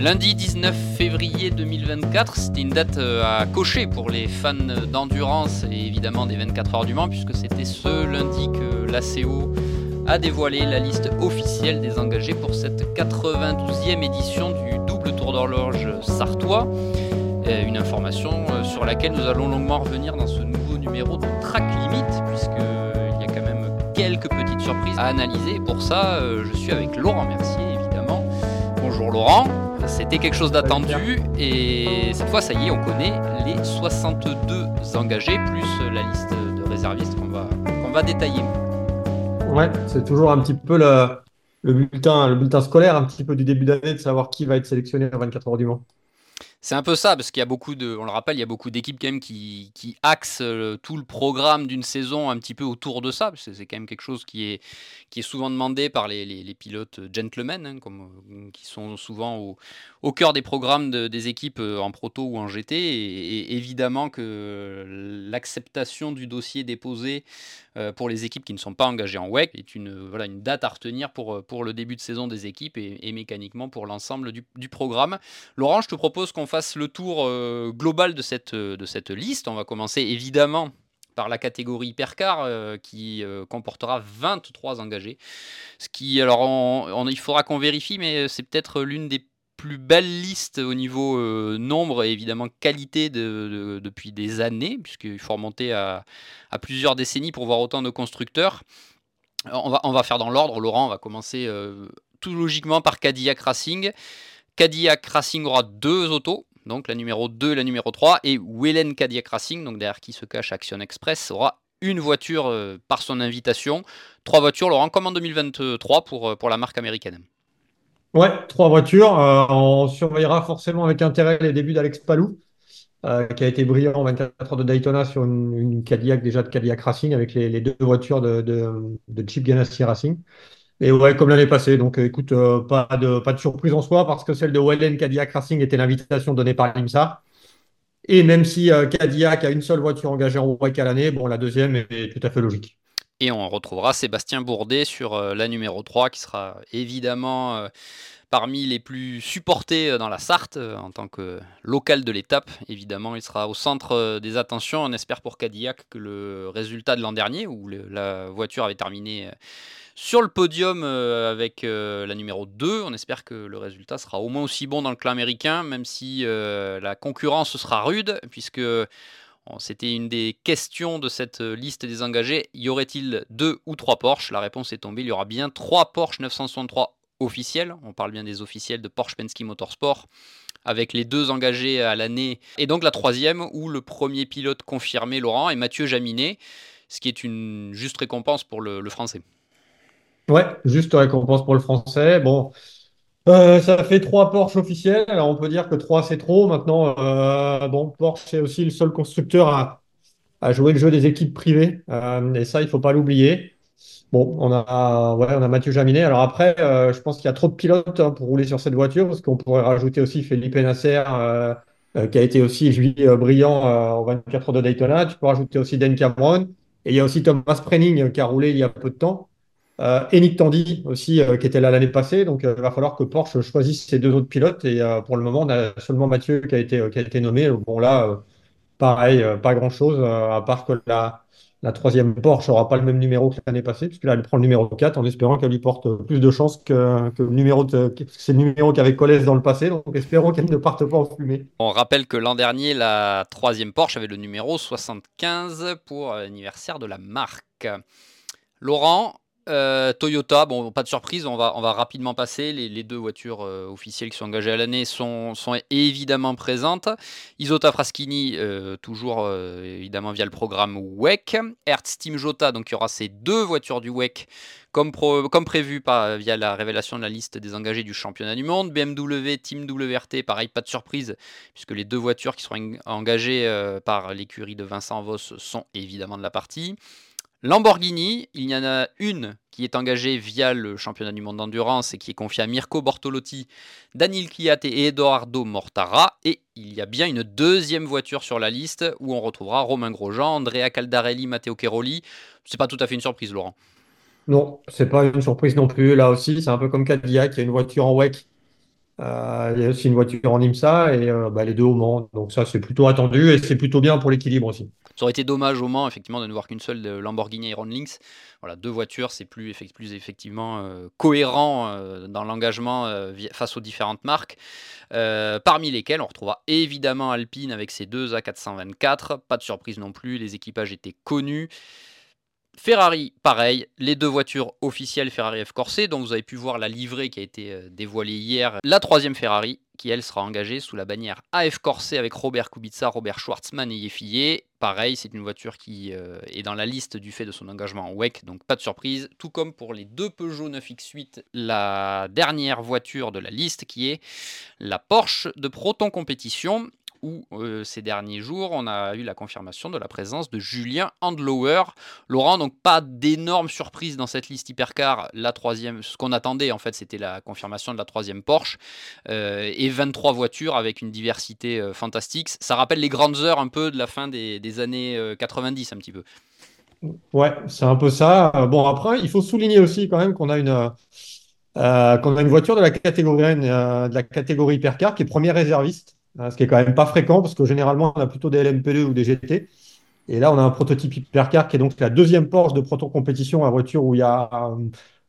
Lundi 19 février 2024, c'était une date euh, à cocher pour les fans d'endurance et évidemment des 24 heures du Mans, puisque c'était ce lundi que l'ACO a dévoilé la liste officielle des engagés pour cette 92e édition du double tour d'horloge sartois. Euh, une information euh, sur laquelle nous allons longuement revenir dans ce nouveau numéro de Track Limit, puisqu'il y a quand même quelques petites surprises à analyser. pour ça, je suis avec Laurent Mercier, évidemment. Bonjour Laurent. C'était quelque chose d'attendu et cette fois, ça y est, on connaît les 62 engagés plus la liste de réservistes qu'on va, qu'on va détailler. Ouais, c'est toujours un petit peu le, le, bulletin, le bulletin scolaire, un petit peu du début d'année, de savoir qui va être sélectionné à 24 heures du Mans. C'est un peu ça, parce qu'il y a beaucoup de, on le rappelle, il y a beaucoup d'équipes quand même qui, qui axent euh, tout le programme d'une saison un petit peu autour de ça, c'est quand même quelque chose qui est, qui est souvent demandé par les, les, pilotes gentlemen, hein, comme, euh, qui sont souvent au, au cœur des programmes des équipes euh, en proto ou en GT. Et, évidemment que l'acceptation du dossier déposé pour les équipes qui ne sont pas engagées en WEC est une, voilà, une date à retenir pour, pour le début de saison des équipes et, et mécaniquement pour l'ensemble du, du programme. Laurent, je te propose qu'on fasse le tour euh, global de cette, de cette liste. On va commencer évidemment par la catégorie hypercar euh, qui euh, comportera 23 engagés. Ce qui, alors, il faudra qu'on vérifie, mais c'est peut-être l'une des plus belles listes au niveau nombre et évidemment qualité de, depuis des années, puisqu'il faut remonter à, à, plusieurs décennies pour voir autant de constructeurs. On va, on va faire dans l'ordre, Laurent, on va commencer tout logiquement par Cadillac Racing. Cadillac Racing aura deux autos, donc la numéro 2 et la numéro 3, et Wellen Cadillac Racing, donc derrière qui se cache Action Express, aura une voiture euh, par son invitation. Trois voitures, Laurent, comme en 2023 pour, euh, pour la marque américaine. Ouais, trois voitures. Euh, on surveillera forcément avec intérêt les débuts d'Alex Palou, qui a été brillant en 24 heures de Daytona sur une, Cadillac déjà de Cadillac Racing avec les, deux voitures de, de Chip Ganassi Racing. Et ouais, comme l'année passée. Donc, euh, écoute, euh, pas, de, surprise en soi parce que celle de Wellen Cadillac Racing était l'invitation donnée par l'IMSA. Et même si euh, Cadillac a une seule voiture engagée en WEC à l'année, bon, la deuxième est tout à fait logique. Et on retrouvera Sébastien Bourdet sur la numéro 3 qui sera évidemment parmi les plus supportés dans la Sarthe en tant que local de l'étape. Évidemment, il sera au centre des attentions. On espère pour Cadillac que le résultat de l'an dernier, où la voiture avait terminé sur le podium euh, avec euh, la numéro 2. On espère que le résultat sera au moins aussi bon dans le clan américain, même si euh, la concurrence sera rude, puisque c'était une des questions de cette liste des engagés. Y aurait-il deux ou trois Porsche? La réponse est tombée. Il y aura bien trois Porsche 963 officiels. On parle bien des officiels de Porsche Penske Motorsport avec les deux engagés à l'année. Et donc la troisième, où le premier pilote confirmé, Laurent, est Mathieu Jaminet, ce qui est une juste récompense pour le français. Ouais, juste récompense pour le français. Bon, euh, ça fait trois Porsche officiels. Alors on peut dire que trois c'est trop. Maintenant, euh, bon, Porsche est aussi le seul constructeur à, jouer le jeu des équipes privées. Euh, et ça, il faut pas l'oublier. Bon, on a, ouais, on a Mathieu Jaminet. Alors après, je pense qu'il y a trop de pilotes hein, pour rouler sur cette voiture parce qu'on pourrait rajouter aussi Felipe Nasser. qui a été aussi lui, brillant au 24 heures de Daytona. Tu peux rajouter aussi Dan Cameron. Et il y a aussi Thomas Prenning qui a roulé il y a peu de temps. Euh, et Nick Tandy aussi, euh, qui était là l'année passée. Donc, euh, il va falloir que Porsche choisisse ses deux autres pilotes. Et pour le moment, on a seulement Mathieu qui a été, nommé. Bon, là, pareil, pas grand-chose, à part que la, troisième Porsche n'aura pas le même numéro que l'année passée, puisque là, elle prend le numéro 4 en espérant qu'elle lui porte plus de chance que, que le numéro de, c'est qu'avait Colès dans le passé. Donc, espérons qu'elle ne parte pas en fumée. On rappelle que l'an dernier, la troisième Porsche avait le numéro 75 pour l'anniversaire de la marque. Laurent, euh, Toyota, bon, pas de surprise, on va, rapidement passer. Les, deux voitures euh, officielles qui sont engagées à l'année sont, évidemment présentes. Isota Fraschini, euh, toujours évidemment via le programme WEC. Hertz Team Jota, donc il y aura ces deux voitures du WEC comme, prévu par, via la révélation de la liste des engagés du championnat du monde. BMW Team WRT, pareil, pas de surprise, puisque les deux voitures qui seront engagées par l'écurie de Vincent Voss sont évidemment de la partie. Lamborghini, il y en a une qui est engagée via le championnat du monde d'endurance et qui est confiée à Mirko Bortolotti, Daniel Chiate et Edoardo Mortara. Et il y a bien une deuxième voiture sur la liste où on retrouvera Romain Grosjean, Andrea Caldarelli, Matteo Cheroli. C'est pas tout à fait une surprise, Laurent. Non, c'est pas une surprise non plus. Là aussi, c'est un peu comme Cadillac, il y a une voiture en WEC Euh, il y a aussi une voiture en IMSA et euh, bah, les deux au Mans. Donc ça, c'est plutôt attendu et c'est plutôt bien pour l'équilibre aussi. Ça aurait été dommage au Mans, effectivement, de ne voir qu'une seule de Lamborghini Iron Lynx. Voilà, deux voitures, c'est plus, effectivement euh, cohérent dans l'engagement face aux différentes marques. parmi lesquelles on retrouvera évidemment Alpine avec ses deux A424. Pas de surprise non plus, les équipages étaient connus. Ferrari, pareil, les deux voitures officielles Ferrari F Corset, dont vous avez pu voir la livrée qui a été euh, dévoilée hier. La troisième Ferrari, qui elle sera engagée sous la bannière AF Corset avec Robert Kubica, Robert Schwartzmann et Yefillier. Pareil, c'est une voiture qui euh, est dans la liste du fait de son engagement en WEC, donc pas de surprise. Tout comme pour les deux Peugeot 9X8, la dernière voiture de la liste qui est la Porsche de Proton Compétition où euh, ces derniers jours, on a eu la confirmation de la présence de Julien Handlower. Laurent, donc pas d'énorme surprise dans cette liste hypercar. La troisième, ce qu'on attendait en fait, c'était la confirmation de la troisième Porsche euh, et 23 voitures avec une diversité euh, fantastique. Ça rappelle les grandes heures un peu de la fin des, années 90 un petit peu. Ouais, c'est un peu ça. Bon après, il faut souligner aussi quand même qu'on a une qu'on a une voiture de la catégorie de la catégorie hypercar qui est première réserviste. Hein, ce qui est quand même pas fréquent parce que généralement on a plutôt des LMP2 ou des GT. Et là, on a un prototype hypercar qui est donc la deuxième Porsche de Proton Compétition, la voiture où il y a euh,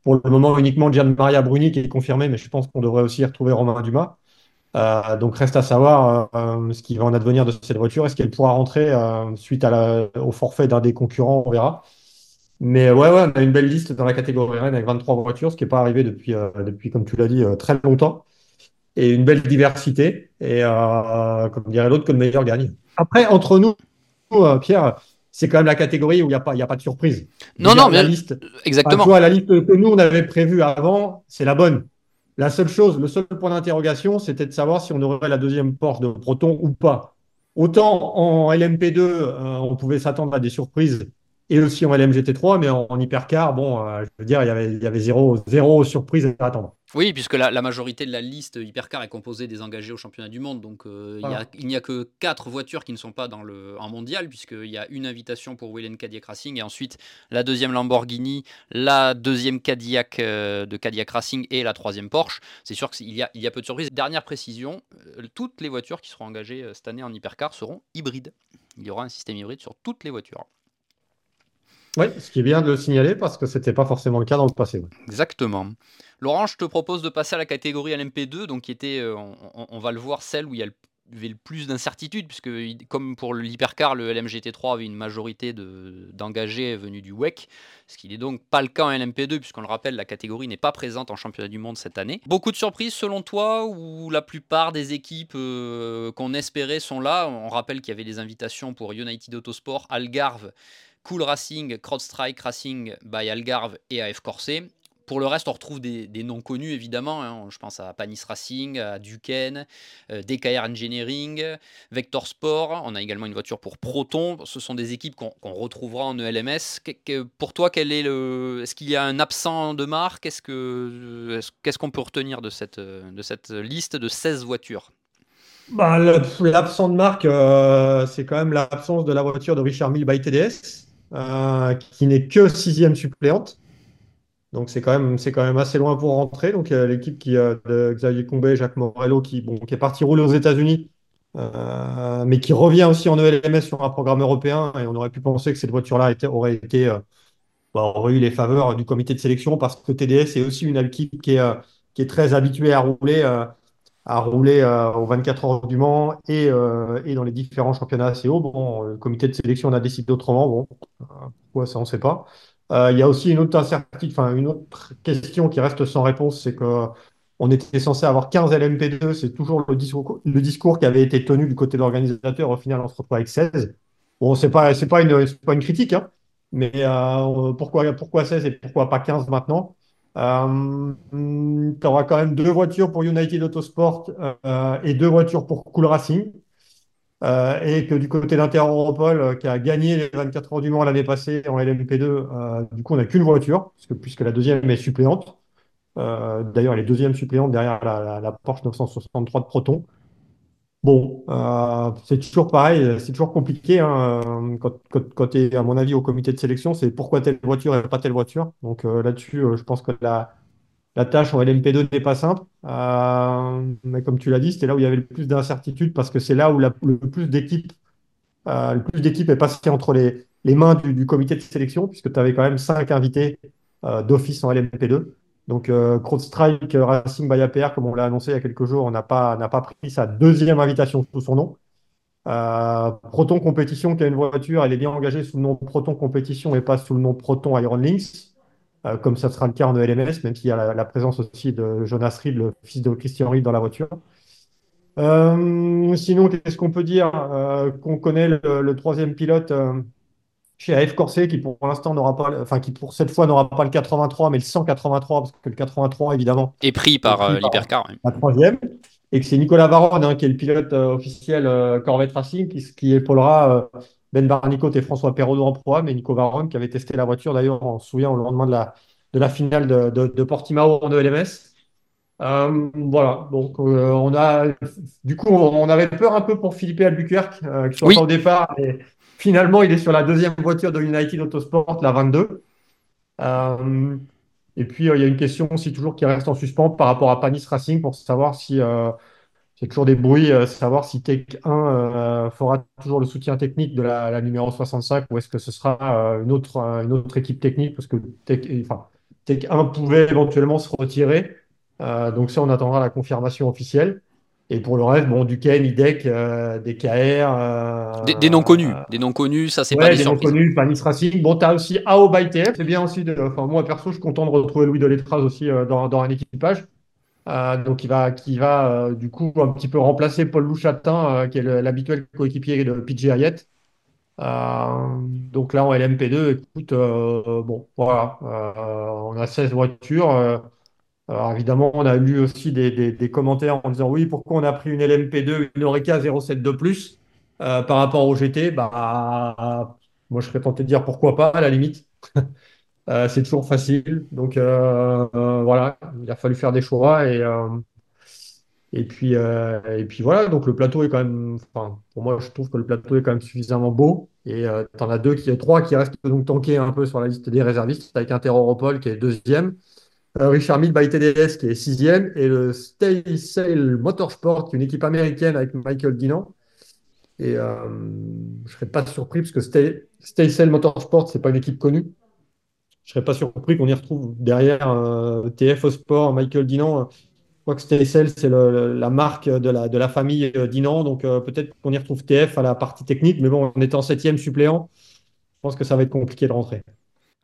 pour le moment uniquement Gian Maria Bruni qui est confirmé, mais je pense qu'on devrait aussi y retrouver Romain Dumas. Euh, donc reste à savoir euh, ce qui va en advenir de cette voiture. Est-ce qu'elle pourra rentrer suite au forfait d'un des concurrents? On verra. Mais ouais, ouais, on a une belle liste dans la catégorie Rennes avec 23 voitures, ce qui n'est pas arrivé depuis, depuis comme tu l'as dit, très longtemps et une belle diversité. Et euh, comme dirait l'autre, que le meilleur gagne. Après, entre nous, euh, Pierre, c'est quand même la catégorie où il n'y a, pas, a pas de surprise. Non, non, mais la liste, exactement. la liste que nous, on avait prévue avant, c'est la bonne. La seule chose, le seul point d'interrogation, c'était de savoir si on aurait la deuxième Porsche de Proton ou pas. Autant en LMP2, euh, on pouvait s'attendre à des surprises et aussi en LMGT3, mais en, hypercar, bon, euh, je veux dire, il y avait, il y avait zéro, zéro surprise à attendre. Oui, puisque la, majorité de la liste hypercar est composée des engagés au championnat du monde, donc euh, il n'y a, que quatre voitures qui ne sont pas dans le, en mondial, puisqu'il y a une invitation pour Willen Cadillac Racing, et ensuite la deuxième Lamborghini, la deuxième Cadillac euh, de Cadillac Racing et la troisième Porsche. C'est sûr qu'il y a, il y a peu de surprises. Dernière précision, toutes les voitures qui seront engagées cette année en hypercar seront hybrides. Il y aura un système hybride sur toutes les voitures. Oui, ce qui est bien de le signaler parce que ce n'était pas forcément le cas dans le passé. Exactement. Laurent, je te propose de passer à la catégorie LMP2, donc qui était, euh, on, va le voir, celle où il y avait le plus d'incertitudes, puisque comme pour l'hypercar, le LMGT3 avait une majorité d'engagés venus du WEC, ce qui n'est donc pas le cas en LMP2, puisqu'on le rappelle, la catégorie n'est pas présente en championnat du monde cette année. Beaucoup de surprises selon toi, ou la plupart des équipes euh, qu'on espérait sont là? On rappelle qu'il y avait des invitations pour United Autosport, Algarve, Cool Racing, CrowdStrike Racing by Algarve et AF Corset. Pour le reste, on retrouve des, noms connus évidemment. Hein. Je pense à Panis Racing, à Duquesne, euh, DKR Engineering, Vector Sport. On a également une voiture pour Proton. Ce sont des équipes qu'on retrouvera en ELMS. pour toi, Est-ce qu'il y a un absent de marque? Qu'est-ce qu'on peut retenir de cette, de cette liste de 16 voitures? Bah, L'absent de marque, euh, c'est quand même l'absence de la voiture de Richard Mille by TDS. Euh, qui n'est que sixième suppléante. Donc c'est quand même c'est quand même assez loin pour rentrer. Donc l'équipe qui de Xavier Combet, Jacques Morello qui bon qui est parti rouler aux États-Unis, euh, mais qui revient aussi en ELMS sur un programme européen. Et on aurait pu penser que cette voiture-là aurait été euh, bah, aurait eu les faveurs du comité de sélection parce que TDS est aussi une équipe qui est qui est très habituée à rouler à rouler euh, aux 24 heures du Mans et, euh, et, dans les différents championnats assez hauts. Bon, le comité de sélection en a décidé autrement. Bon, euh, pourquoi ça, on ne sait pas. Il y a aussi une autre incertitude, enfin une autre question qui reste sans réponse, c'est que on était censé avoir 15 LMP2, c'est toujours le discours, le discours qui avait été tenu du côté de l'organisateur. Au final, on se retrouve avec 16. Bon, c'est pas, c'est pas une, pas une critique, hein, mais pourquoi, pourquoi 16 et pourquoi pas 15 maintenant? Euh, tu auras quand même deux voitures pour United Autosport euh, et deux voitures pour Cool Racing. Euh, et que du côté d'Inter-Europol, qui a gagné les 24 heures du Mans l'année passée en LMP2, du coup, on n'a qu'une voiture, puisque, la deuxième est suppléante. D'ailleurs, elle est deuxième suppléante derrière la Porsche 963 de Proton. Bon, euh, c'est toujours pareil, c'est toujours compliqué hein, quand, tu es, à mon avis, au comité de sélection, c'est pourquoi telle voiture et pas telle voiture. Donc euh, là-dessus, euh, je pense que la, tâche en LMP2 n'est pas simple. mais comme tu l'as dit, c'était là où il y avait le plus d'incertitudes parce que c'est là où le plus d'équipes est passé entre les, les mains du, comité de sélection, puisque tu avais quand même cinq invités d'office en LMP2. Donc, euh, CrowdStrike Racing by APR, comme on l'a annoncé il y a quelques jours, n'a pas, pas pris sa deuxième invitation sous son nom. Euh, Proton Compétition, qui a une voiture, elle est bien engagée sous le nom Proton Compétition et pas sous le nom Proton Iron Links, euh, comme ça sera le cas en ELMS, même s'il y a la, présence aussi de Jonas Reed, le fils de Christian Reed, dans la voiture. sinon, qu'est-ce qu'on peut dire? Qu'on connaît le, troisième pilote chez AF Corset, qui pour l'instant n'aura pas, enfin qui pour cette fois n'aura pas le 83, mais le 183, parce que le 83 évidemment est pris par l'hypercar. La troisième et que c'est Nicolas Varon, hein, qui est le pilote euh, officiel euh, Corvette Racing, qui, qui épaulera euh, Ben Barnicot et François Perrault en proie, mais Nico Varon qui avait testé la voiture d'ailleurs, on se souvient, au lendemain de la, de la finale de, de, Portimao en ELMS. voilà, donc on a, du coup, on avait peur un peu pour Philippe Albuquerque, qui soit pas au départ, et finalement, il est sur la deuxième voiture de United Autosport, la 22. Et puis, euh, il y a une question aussi toujours qui reste en suspens par rapport à Panis Racing pour savoir si, euh, c'est toujours des bruits, euh, savoir si Tech 1 fera toujours le soutien technique de la, numéro 65 ou est-ce que ce sera une, autre, une autre équipe technique parce que Tech, Tech 1 pouvait éventuellement se retirer. donc ça, on attendra la confirmation officielle. Et pour le reste, bon, Duquesne, IDEC, euh, DKR. Euh, des, noms connus. Des noms connus, ça, c'est pas des, des noms connus, Panis Racing. Bon, tu as aussi AO by TF. C'est bien aussi. De, enfin, moi, perso, je suis content de retrouver Louis Deletraz aussi euh, dans, dans, un équipage. donc, il va, qui va du coup un petit peu remplacer Paul Louchatin, qui est l'habituel coéquipier de PJ Hayet. donc là, en LMP2, écoute, bon, voilà. on a 16 voitures. Alors évidemment, on a lu aussi des, commentaires en disant oui, pourquoi on a pris une LMP2, une Oreca 07 de plus euh, par rapport au GT bah, Moi, je serais tenté de dire pourquoi pas, à la limite. Euh, c'est toujours facile. Donc euh, voilà, il a fallu faire des choix. Et, et, puis, et puis voilà, donc le plateau est quand même, enfin, pour moi, je trouve que le plateau est quand même suffisamment beau. Et tu en as deux, qui, trois qui restent donc tankés un peu sur la liste des réservistes, avec Interopol qui est deuxième. Euh, Richard Mille by TDS qui est sixième et le Stay Sail Motorsport, une équipe américaine avec Michael Dinan. Et euh, je ne serais pas surpris parce que Stay, Sail Motorsport, pas une équipe connue. Je ne serais pas surpris qu'on y retrouve derrière euh, TF au sport, Michael Dinan. Je crois que Stay Sail, c'est la marque de la, de la famille Dinan. Donc peut-être qu'on y retrouve TF à la partie technique. Mais bon, en étant septième suppléant, je pense que ça va être compliqué de rentrer.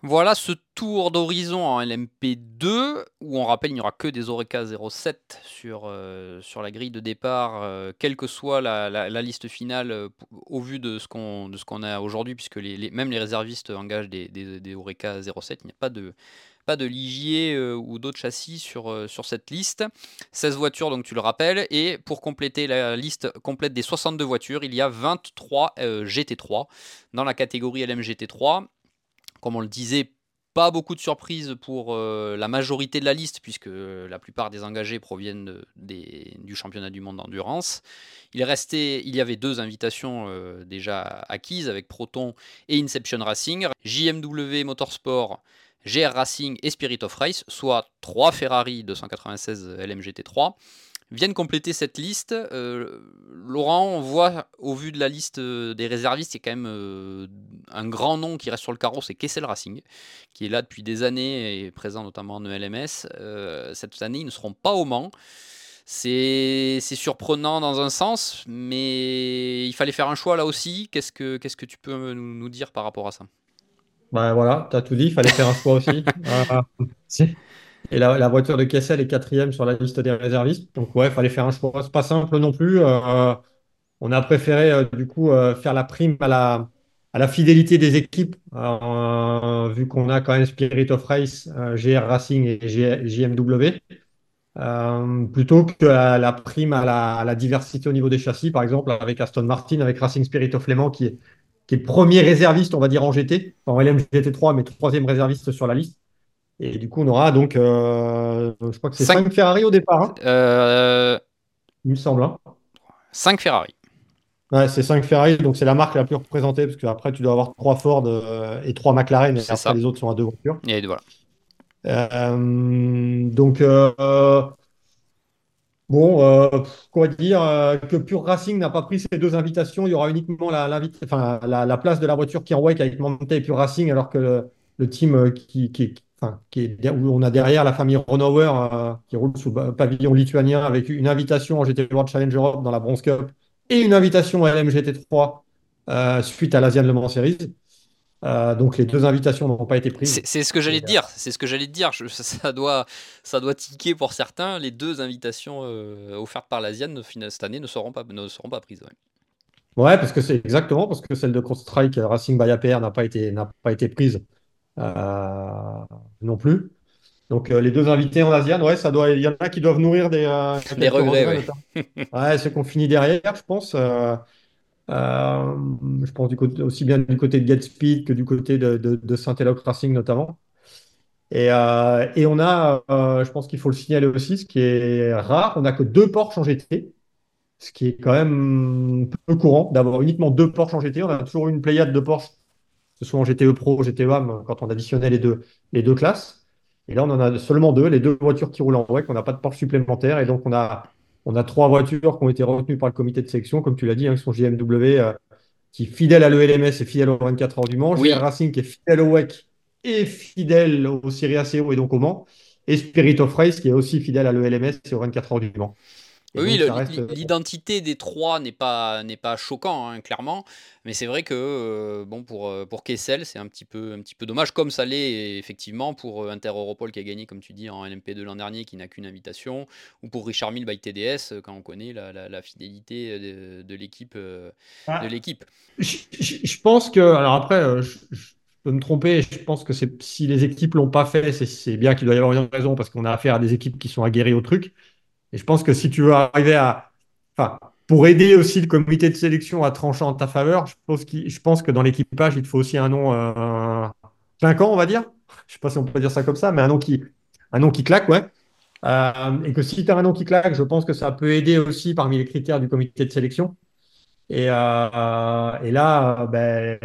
Voilà ce tour d'horizon en LMP2, où on rappelle il n'y aura que des Oreca 07 sur, euh, sur la grille de départ, euh, quelle que soit la, liste finale euh, au vu de ce qu'on a aujourd'hui, puisque même les réservistes engagent des, des, Oreca 07, il n'y a pas de, pas de Ligier ou d'autres châssis sur, sur cette liste. 16 voitures, donc tu le rappelles, et pour compléter la liste complète des 62 voitures, il y a 23 GT3 dans la catégorie LMGT3 comme on le disait, pas beaucoup de surprises pour euh, la majorité de la liste, puisque la plupart des engagés proviennent du championnat du monde d'endurance. Il y avait deux invitations euh, déjà acquises avec Proton et Inception Racing, JMW Motorsport, GR Racing et Spirit of Race, soit trois Ferrari 296 LMGT3 viennent compléter cette liste. Euh, Laurent, on voit au vu de la liste euh, des réservistes, il y a quand même euh, un grand nom qui reste sur le carreau, c'est Kessel Racing, qui est là depuis des années et présent notamment en ELMS. cette année, ils ne seront pas au Mans. C'est surprenant dans un sens, mais il fallait faire un choix là aussi. Qu'est-ce que, qu'est-ce que tu peux nous, dire par rapport à ça? Ben voilà, tu as tout dit, il fallait faire un choix aussi. Et la, voiture de Kessel est quatrième sur la liste des réservistes. Donc, ouais, il fallait faire un choix. C'est pas simple non plus. Euh, on a préféré, euh, du coup, euh, faire la prime à la, fidélité des équipes, vu qu'on a quand même Spirit of Race, GR Racing et JMW, plutôt que la, prime à la, diversité au niveau des châssis, par exemple, avec Aston Martin, avec Racing Spirit of Léman, qui est, qui est premier réserviste, on va dire, en GT, en LMGT 3, mais troisième réserviste sur la liste. Et du coup, on aura donc, euh, je crois que c'est 5 Ferrari au départ. Hein. Euh, Il me semble. 5 hein. Ferrari. Ouais, c'est 5 Ferrari, donc c'est la marque la plus représentée, parce qu'après, tu dois avoir 3 Ford euh, et 3 McLaren, et après, les autres sont à deux voitures. Et voilà. Euh, donc, bon, quoi dire que Pure Racing n'a pas pris ces deux invitations. Il y aura uniquement la, place de la voiture qui est en wake avec Monte et Pure Racing, alors que le, le team qui, qui, enfin, qui est, où on a derrière la famille Renauer euh, qui roule sous pavillon lituanien avec une invitation en GT World Challenge Europe dans la Bronze Cup et une invitation à LMGT3 euh, suite à l'Asian Le Mans Series. Euh, donc les deux invitations n'ont pas été prises. C'est ce que j'allais dire. C'est ce que j'allais dire. Je- ça, doit, ça doit tiquer pour certains. Les deux invitations offertes par l'Asian cette année ne seront pas, ne seront pas prises. ouais. Ouais, parce que c'est exactement parce que celle de Strike Racing by APR n'a pas été, n'a pas été prise non plus. Donc euh, les deux invités en Asian, ouais, ça doit, il y en a qui doivent nourrir des, euh, Des quelques regrets, ouais. Ouais, ceux qui ont fini derrière, je pense. euh, euh, je pense du côté, aussi bien du côté de Speed que du côté de, de, de Saint-Eloque Racing notamment. Et, euh, et on a, euh, je pense qu'il faut le signaler aussi, ce qui est rare, on n'a que deux Porsche en GT. ce qui est quand même peu courant d'avoir uniquement deux Porsche en GT. On a toujours une pléiade de Porsche, ce soit en GTE Pro, GTE AM, quand on additionnait les deux, les deux classes. Et là, on en a seulement deux, les deux voitures qui roulent en WEC. On n'a pas de Porsche supplémentaire. Et donc, on a, on a trois voitures qui ont été retenues par le comité de sélection, comme tu l'as dit, hein, qui sont JMW, euh, qui est fidèle à l'ELMS et fidèle aux 24 heures du Mans. Oui. Racing, qui est fidèle au WEC et fidèle au Serie ACO et donc au Mans. Et Spirit of Race, qui est aussi fidèle à l'ELMS et aux 24 heures du Mans. Et Oui, reste- l'i- l'identité des trois n'est pas, n'est pas choquant, hein, clairement. Mais c'est vrai que euh, bon, pour, euh, pour Kessel, c'est un petit, peu, un petit peu dommage, comme ça l'est effectivement pour euh, Inter Europol qui a gagné, comme tu dis, en LMP2 l'an dernier, qui n'a qu'une invitation, ou pour Richard Mille by TDS, euh, quand on connaît la, la- la fidélité de, de l'équipe. euh, Ah. de l'équipe. Je, je- je pense que, alors après, euh, je, je peux me tromper, je pense que c'est, si les équipes l'ont pas fait, c'est, c'est bien qu'il doit y avoir une raison parce qu'on a affaire à des équipes qui sont aguerries au truc. Et je pense que si tu veux arriver à, enfin, pour aider aussi le comité de sélection à trancher en ta faveur, je pense, que dans l'équipage, il te faut aussi un nom, euh, clinquant, on va dire. Je sais pas si on peut dire ça comme ça, mais un nom qui, un nom qui claque, ouais. Euh, et que si tu as un nom qui claque, je pense que ça peut aider aussi parmi les critères du comité de sélection. Et, euh, là, ben,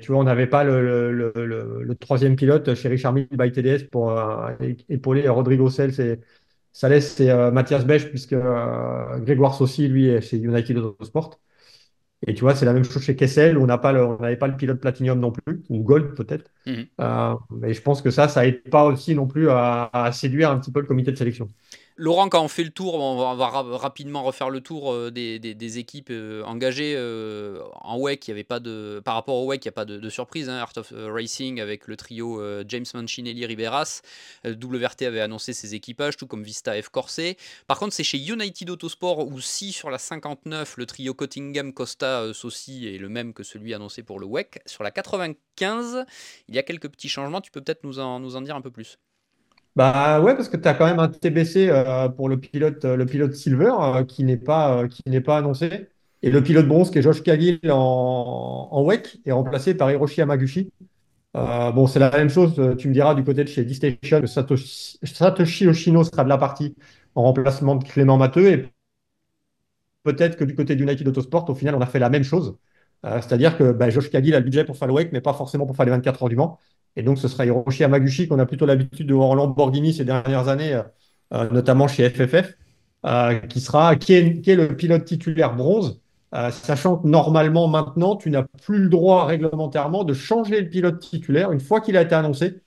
tu vois, on n'avait pas le, troisième pilote chez Richard Mille by TDS pour épauler Rodrigo Sels et Sales et euh, Mathias Bech, puisque euh, Grégoire Saucy, lui, est chez United Autosport. Et tu vois, c'est la même chose chez Kessel, où on n'avait pas le pilote Platinum non plus, ou Gold peut-être. Euh, mais je pense que ça, ça aide pas aussi non plus à, à séduire un petit peu le comité de sélection. Laurent, quand on fait le tour, on va, rapidement refaire le tour euh, des, équipes euh, engagées euh, en WEC. Il y avait pas de, par rapport au WEC, il n'y a pas de, surprise. hein. Art of Racing avec le trio James Manchinelli Riberas. WRT avait annoncé ses équipages, tout comme Vista F Corset. Par contre, c'est chez United Autosport où si sur la 59, le trio Cottingham Costa Saucy est le même que celui annoncé pour le WEC. Sur la 95, il y a quelques petits changements. Tu peux peut-être nous en dire un peu plus. Bah ouais, parce que tu as quand même un TBC euh, pour le pilote, euh, Silver euh, qui n'est pas, qui n'est pas annoncé. Et le pilote bronze qui est Josh Cagill en, en WEC est remplacé par Hiroshi Yamaguchi. Bon, c'est la même chose, tu me diras, du côté de chez D-Station, que Satoshi, Yoshino sera de la partie en remplacement de Clément Matteux. Et peut-être que du côté d'United Autosport, au final, on a fait la même chose. Euh, c'est-à-dire que bah, Josh Cagill a le budget pour faire mais pas forcément pour faire les 24 heures du Mans. Et donc, ce sera Hiroshi Yamaguchi qu'on a plutôt l'habitude de voir en Lamborghini ces dernières années, euh, euh, notamment chez FFF, qui sera, qui est, le pilote titulaire bronze, sachant que normalement, maintenant, tu n'as plus le droit réglementairement de changer le pilote titulaire une fois qu'il a été annoncé.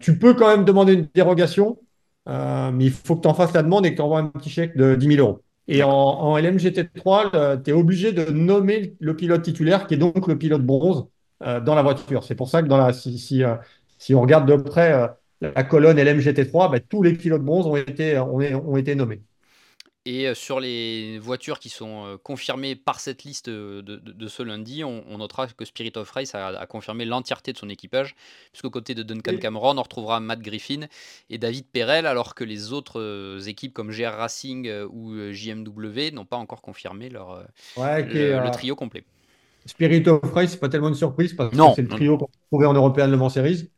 Tu peux quand même demander une dérogation, mais il faut que tu en fasses la demande et que tu envoies un petit chèque de 10 000 euros. Et en, en LMGT3, tu es obligé de nommer le pilote titulaire, qui est donc le pilote bronze, euh, dans la voiture. C'est pour ça que dans la, si, si, euh, on regarde de près euh, la colonne LMGT3, bah, tous les pilotes bronze ont été, ont été nommés. Et sur les voitures qui sont confirmées par cette liste de, de- de ce lundi, on, on notera que Spirit of Race a, a confirmé l'entièreté de son équipage, puisqu'au côté de Duncan. Cameron, on retrouvera Matt Griffin et David Perel, alors que les autres équipes comme GR Racing ou JMW n'ont pas encore confirmé leur, Ouais, le, est, le euh, trio complet. Spirit of Race, c'est pas tellement une surprise parce Non, que c'est le trio qu'on trouvait en Européen Le Mans Series.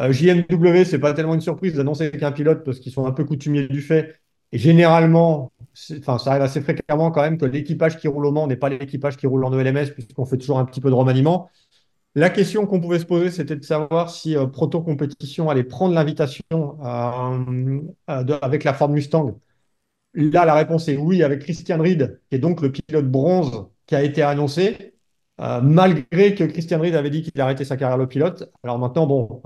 Euh, JMW, c'est pas tellement une surprise d'annoncer qu'un pilote parce qu'ils sont un peu coutumiers du fait. Et généralement, enfin, ça arrive assez fréquemment quand même que l'équipage qui roule au Mans n'est pas l'équipage qui roule en ELMS puisqu'on fait toujours un petit peu de remaniement. La question qu'on pouvait se poser, c'était de savoir si euh, Proto Competition allait prendre l'invitation euh, avec la Ford Mustang. Là, la réponse est oui, avec Christian Reed, qui est donc le pilote bronze qui a été annoncé, euh, malgré que Christian Reed avait dit qu'il arrêtait sa carrière de pilote. Alors maintenant, bon,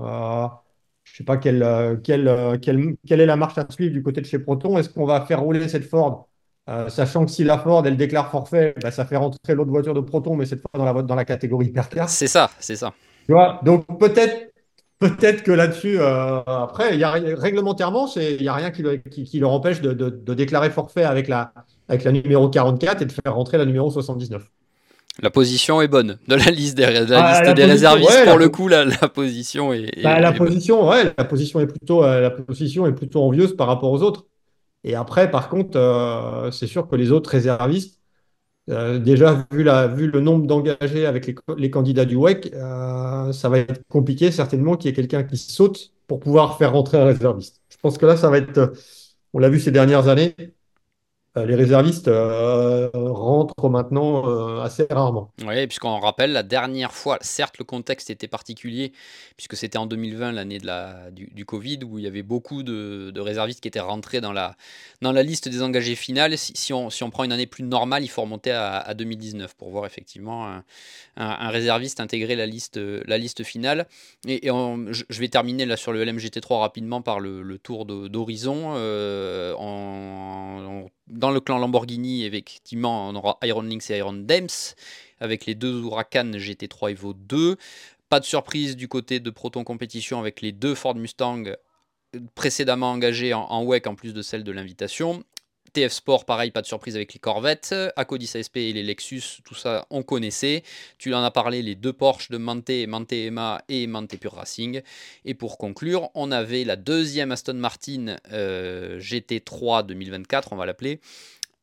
je ne sais pas quelle, euh, quelle, euh, quelle- quelle est la marche à suivre du côté de chez Proton. Est-ce qu'on va faire rouler cette Ford, euh, sachant que si la Ford, elle déclare forfait, bah, ça fait rentrer l'autre voiture de Proton, mais cette fois dans la, dans la catégorie hypercar. C'est ça, c'est ça. Tu vois, donc peut-être peut-être que là-dessus, euh, après, y a, réglementairement, il n'y a rien qui, le- qui, qui leur empêche de, de- de déclarer forfait avec la, avec la numéro 44 et de faire rentrer la numéro 79. La position est bonne de la liste des, de la Ah, liste la des position, réservistes. ouais, pour la le coup, la, la position est, Bah, est- la est bonne. position, ouais, la position est plutôt, euh, la position est plutôt envieuse par rapport aux autres. Et après, par contre, euh, c'est sûr que les autres réservistes, euh, déjà vu, la, vu le nombre d'engagés avec les, les candidats du WEC, ça va être compliqué certainement qu'il y ait quelqu'un qui saute pour pouvoir faire rentrer un réserviste. Je pense que là, ça va être, on l'a vu ces dernières années, les réservistes euh, rentrent maintenant euh, assez rarement. Oui, puisqu'on rappelle, la dernière fois, certes, le contexte était particulier, puisque c'était en 2020, l'année du, Covid, où il y avait beaucoup de, réservistes qui étaient rentrés dans la, dans la liste des engagés finales. Si, on, si on prend une année plus normale, il faut remonter à, à 2019 pour voir effectivement un, réserviste intégrer la liste, la liste finale. Et, je, vais terminer là sur le LMGT3 rapidement par le, tour d'horizon. Euh, dans le clan Lamborghini, effectivement, on aura Iron Lynx et Iron Dems, avec les deux Huracan GT3 Evo 2. Pas de surprise du côté de Proton Competition avec les deux Ford Mustang euh, précédemment engagés en, WEC en plus de celle de l'invitation. TF Sport, pareil, pas de surprise avec les Corvettes. Acodis ASP et les Lexus, tout ça, on connaissait. Tu en as parlé, les deux Porsche de Mante, Mante EMA et Mante Pure Racing. Et pour conclure, on avait la deuxième Aston Martin euh, GT3 2024, on va l'appeler,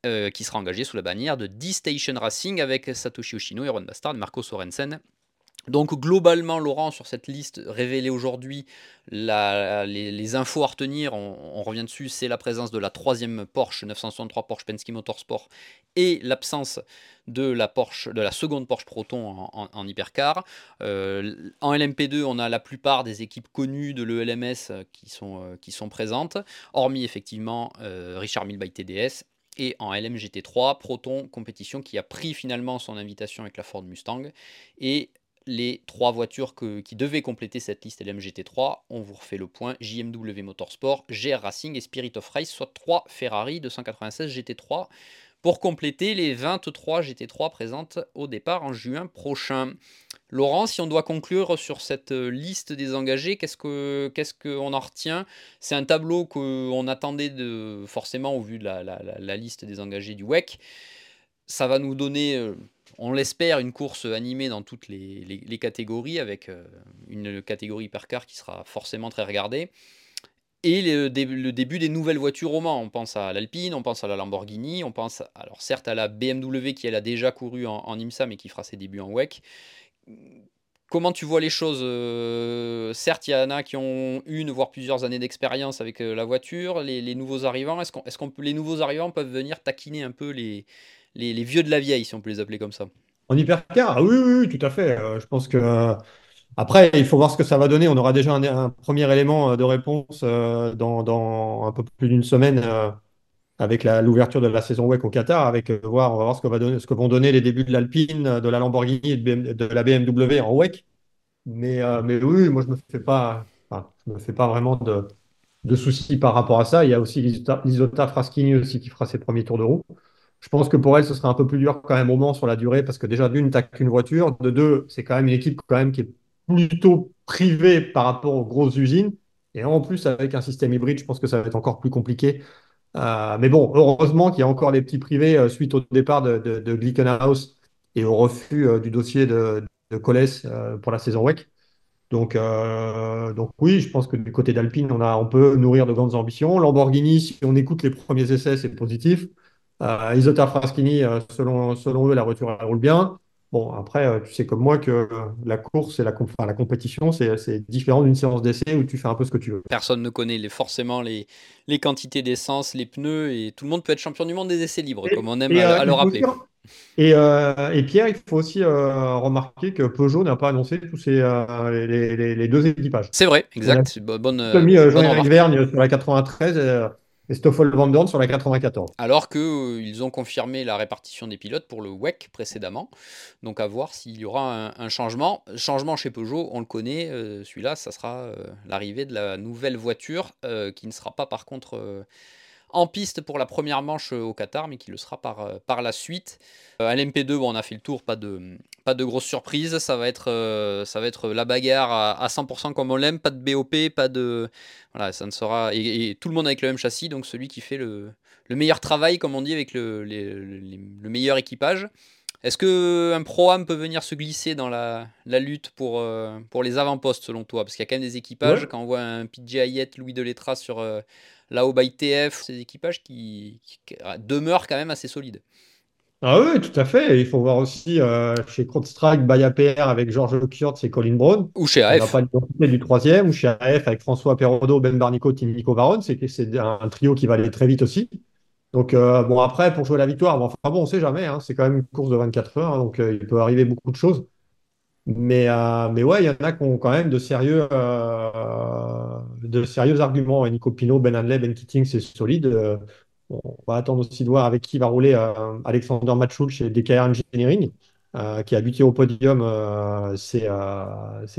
euh, qui sera engagée sous la bannière de D-Station Racing avec Satoshi Yoshino, Aaron Bastard, Marco Sorensen. Donc globalement, Laurent, sur cette liste révélée aujourd'hui, les, infos à retenir, on, revient dessus, c'est la présence de la troisième Porsche 963 Porsche Penske Motorsport et l'absence de la Porsche, de la seconde Porsche Proton en, hypercar. Euh, en LMP2, on a la plupart des équipes connues de l'ELMS euh, qui sont, euh, qui sont présentes, hormis effectivement Richard Mille by TDS. Et en LMGT3, Proton Compétition qui a pris finalement son invitation avec la Ford Mustang. Et les trois voitures qui devaient compléter cette liste LMGT3. On vous refait le point JMW Motorsport, GR Racing et Spirit of Race, soit trois Ferrari 296 GT3 pour compléter les 23 GT3 présentes au départ en juin prochain. Laurent, si on doit conclure sur cette euh, liste des engagés, qu'est-ce que qu'est-ce qu'on en retient? C'est un tableau qu'on attendait de, forcément au vu de la liste des engagés du WEC. Ça va nous donner, euh, on l'espère, une course animée dans toutes les, catégories, avec euh, une catégorie hypercar qui sera forcément très regardée. Et le, dé- le début des nouvelles voitures au Mans. On pense à l'Alpine, on pense à la Lamborghini, on pense alors certes à la BMW qui elle a déjà couru en, IMSA mais qui fera ses débuts en WEC. Comment tu vois les choses Euh, Certes, il y en a qui ont une voire plusieurs années d'expérience avec euh, la voiture. Les, nouveaux arrivants, est-ce qu'on, est-ce qu'on les nouveaux arrivants peuvent venir taquiner un peu les, les, vieux de la vieille, si on peut les appeler comme ça En hypercar, oui, oui, tout à fait. Euh, je pense que euh, après, il faut voir ce que ça va donner. On aura déjà un, premier élément euh, de réponse dans, un peu plus d'une semaine avec l'ouverture de la saison WEC au Qatar, avec voir, on va voir ce que vont donner les débuts de l'Alpine, de la Lamborghini et de, la BMW en WEC. Mais, mais oui, moi je me fais pas, me fais pas vraiment de, de soucis par rapport à ça. Il y a aussi Lisota Fraschini aussi qui fera ses premiers tours de roue. Je pense que pour elle, ce sera un peu plus dur quand même au Mans sur la durée, parce que déjà, d'une, t'as qu'une voiture. De deux, c'est quand même une équipe quand même qui est plutôt privée par rapport aux grosses usines. Et en plus, avec un système hybride, je pense que ça va être encore plus compliqué. Euh, mais bon, heureusement qu'il y a encore les petits privés euh, suite au départ de, de, de et au refus euh, du dossier de, de Coles euh, pour la saison WEC. Donc, donc oui, je pense que du côté d'Alpine, on a, on peut nourrir de grandes ambitions. Lamborghini, si on écoute les premiers essais, c'est positif. Euh, Isota Fraschini, euh, selon, selon eux, la voiture elle roule bien. Bon, après, euh, tu sais comme moi que euh, la course et la, comp- enfin, la compétition, c'est différent d'une séance d'essai où tu fais un peu ce que tu veux. Personne ne connaît les, forcément les, les quantités d'essence, les pneus, et tout le monde peut être champion du monde des essais libres, Et, comme on aime à, euh, à le faut rappeler. Et, euh, et Pierre, il faut aussi euh, remarquer que Peugeot n'a pas annoncé tous euh, les, les- les deux équipages. C'est vrai, exact. Bonne, seulement mis euh, euh, Jean-Éric. Vergne sur la 93 et, sur la 94. Alors qu'ils ont confirmé la répartition des pilotes pour le WEC précédemment. Donc à voir s'il y aura un, changement. Changement chez Peugeot, on le connaît, euh, celui-là, ça sera euh, l'arrivée de la nouvelle voiture euh, qui ne sera pas par contre euh, en piste pour la première manche euh, au Qatar, mais qui le sera par, euh, par la suite. Euh, à l'MP2, bon, on a fait le tour, pas de, pas de grosse surprise. Ça va être, ça va être la bagarre à, à 100% comme on l'aime, pas de BOP, pas de. Voilà, ça ne sera. Et, et tout le monde avec le même châssis, donc celui qui fait le, le meilleur travail, comme on dit, avec le, les- les- le meilleur équipage. Est-ce qu'un Pro-Am peut venir se glisser dans la, la lutte pour, euh, pour les avant-postes selon toi? Parce qu'il y a quand même des équipages, Ouais. quand on voit un PJ Hayet, Louis Delettra sur euh, haut by TF, des équipages qui, qui demeurent quand même assez solides. Ah oui, tout à fait. Il faut voir aussi euh, chez CrowdStrike, Baya PR avec Georges Kurtz et Colin Brown. Ou chez On n'a AF. pas l'identité du troisième, ou chez AF avec François Perrodo, Ben Barnico, Tim Nico Varone. C'est c'est un, trio qui va aller très vite aussi. Donc, euh, bon, après, pour jouer la victoire, bon, enfin bon, on ne sait jamais. hein, c'est quand même une course de 24 heures, hein, donc euh, il peut arriver beaucoup de choses. Mais, euh, mais ouais, il y en a qui ont quand même de sérieux, euh, de sérieux arguments. Nico Pino, Ben Hanley, Ben Keating, c'est solide. Euh, on va attendre aussi de voir avec qui va rouler Alexander Matchoul chez DKR Engineering, qui a buté au podium ces,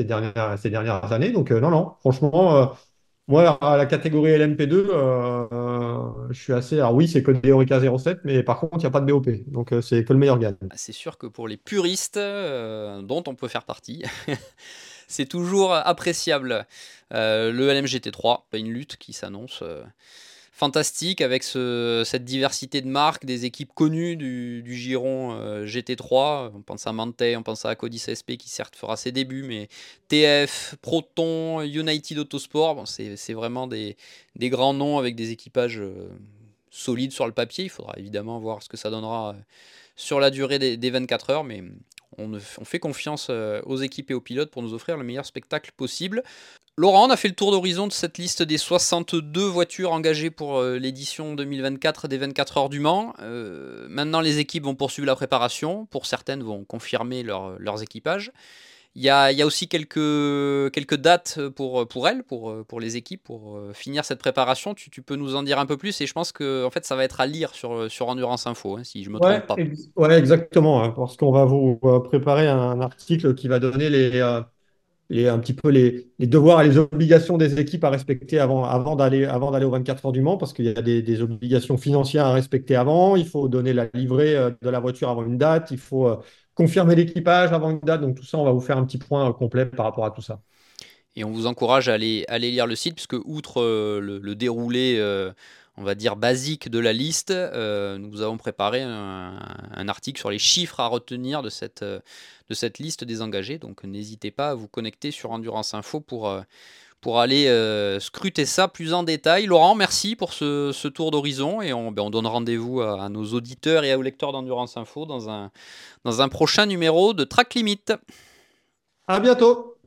dernières, ces dernières années. Donc, non, non, franchement, moi, à la catégorie LMP2, euh, euh, je suis assez. Alors, oui, c'est que des Orica 07, mais par contre, il n'y a pas de BOP. Donc, euh, c'est que le meilleur gagne. C'est sûr que pour les puristes, dont on peut faire partie, c'est toujours appréciable. Le LMGT3, une lutte qui s'annonce fantastique avec ce- cette diversité de marques, des équipes connues du, giron euh, GT3. On pense à Mantei, on pense à Codis SP qui certes fera ses débuts, mais TF, Proton, United Autosport, c'est vraiment des, grands noms avec des équipages euh, solides sur le papier. Il faudra évidemment voir ce que ça donnera euh, sur la durée des, des 24 heures, mais on, fait confiance aux équipes et aux pilotes pour nous offrir le meilleur spectacle possible. Laurent, on a fait le tour d'horizon de cette liste des 62 voitures engagées pour euh, l'édition 2024 des 24 heures du Mans. Euh, maintenant, les équipes vont poursuivre la préparation. Pour certaines, vont confirmer leur- leurs équipages. Il y a, il y a aussi quelques, quelques dates pour, pour elles, pour, pour les équipes, pour euh, finir cette préparation. Tu, tu peux nous en dire un peu plus et je pense que en fait, ça va être à lire sur, sur Endurance Info, hein, si je me Ouais, trompe pas. ouais, exactement. hein, parce qu'on va vous préparer un article qui va donner les, euh, les, un petit peu les, devoirs et les obligations des équipes à respecter avant, avant d'aller, avant d'aller aux 24 heures du Mans, parce qu'il y a des, obligations financières à respecter avant. Il faut donner la livrée euh, de la voiture avant une date. Il faut euh, confirmer l'équipage avant une date. Donc tout ça, on va vous faire un petit point euh, complet par rapport à tout ça. Et on vous encourage à aller, aller lire le site, puisque outre le, déroulé, on va dire, basique de la liste, euh, nous avons préparé un, article sur les chiffres à retenir de cette, euh, de cette liste des engagés. Donc n'hésitez pas à vous connecter sur Endurance Info pour, euh, pour aller scruter ça plus en détail. Laurent, merci pour ce, ce tour d'horizon et on, ben, on donne rendez-vous à, à nos auditeurs et aux lecteurs d'Endurance Info dans un, dans un prochain numéro de Track Limit. À bientôt!